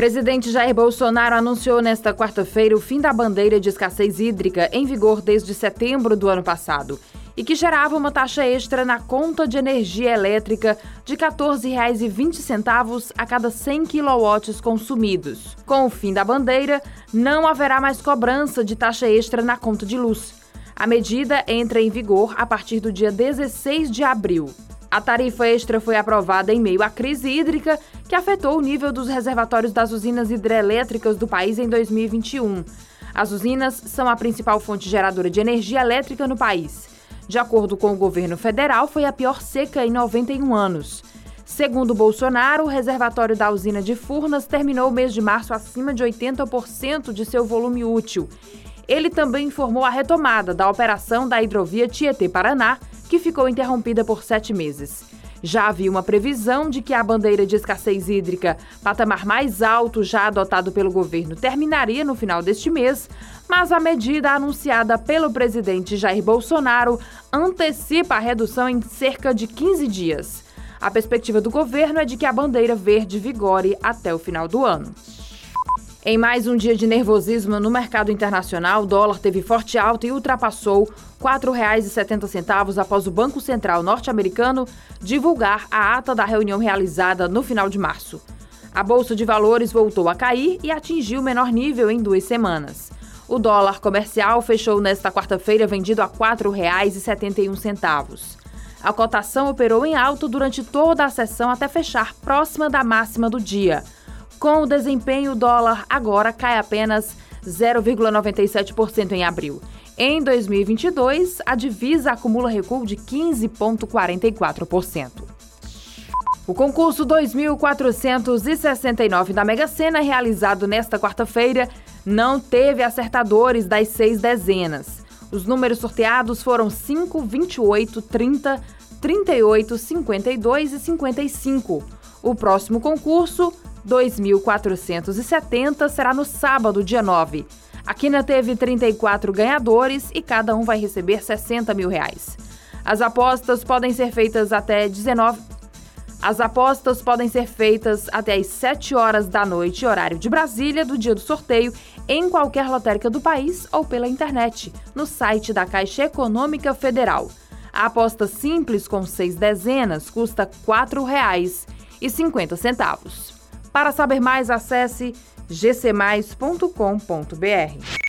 presidente Jair Bolsonaro anunciou nesta quarta-feira o fim da bandeira de escassez hídrica em vigor desde setembro do ano passado e que gerava uma taxa extra na conta de energia elétrica de R$ 14,20 a cada 100 kW consumidos. Com o fim da bandeira, não haverá mais cobrança de taxa extra na conta de luz. A medida entra em vigor a partir do dia 16 de abril. A tarifa extra foi aprovada em meio à crise hídrica que afetou o nível dos reservatórios das usinas hidrelétricas do país em 2021. As usinas são a principal fonte geradora de energia elétrica no país. De acordo com o governo federal, foi a pior seca em 91 anos. Segundo Bolsonaro, o reservatório da usina de Furnas terminou o mês de março acima de 80% de seu volume útil. Ele também informou a retomada da operação da hidrovia Tietê-Paraná, que ficou interrompida por sete meses. Já havia uma previsão de que a bandeira de escassez hídrica, patamar mais alto já adotado pelo governo, terminaria no final deste mês, mas a medida anunciada pelo presidente Jair Bolsonaro antecipa a redução em cerca de 15 dias. A perspectiva do governo é de que a bandeira verde vigore até o final do ano. Em mais um dia de nervosismo no mercado internacional, o dólar teve forte alta e ultrapassou R$ 4,70 após o Banco Central norte-americano divulgar a ata da reunião realizada no final de março. A bolsa de valores voltou a cair e atingiu o menor nível em duas semanas. O dólar comercial fechou nesta quarta-feira vendido a R$ 4,71. A cotação operou em alta durante toda a sessão até fechar próxima da máxima do dia. Com o desempenho, o dólar agora cai apenas 0,97% em abril. Em 2022, a divisa acumula recuo de 15,44%. O concurso 2469 da Mega Sena, realizado nesta quarta-feira, não teve acertadores das seis dezenas. Os números sorteados foram 5, 28, 30, 38, 52 e 55. O próximo concurso 2.470 será no sábado, dia 9. A Quina teve 34 ganhadores e cada um vai receber 60 mil reais. As apostas podem ser feitas até 19. As apostas podem ser feitas até às 7 horas da noite, horário de Brasília, do dia do sorteio, em qualquer lotérica do país ou pela internet, no site da Caixa Econômica Federal. A aposta simples com seis dezenas custa R$ 4,50. Para saber mais, acesse gcmais.com.br.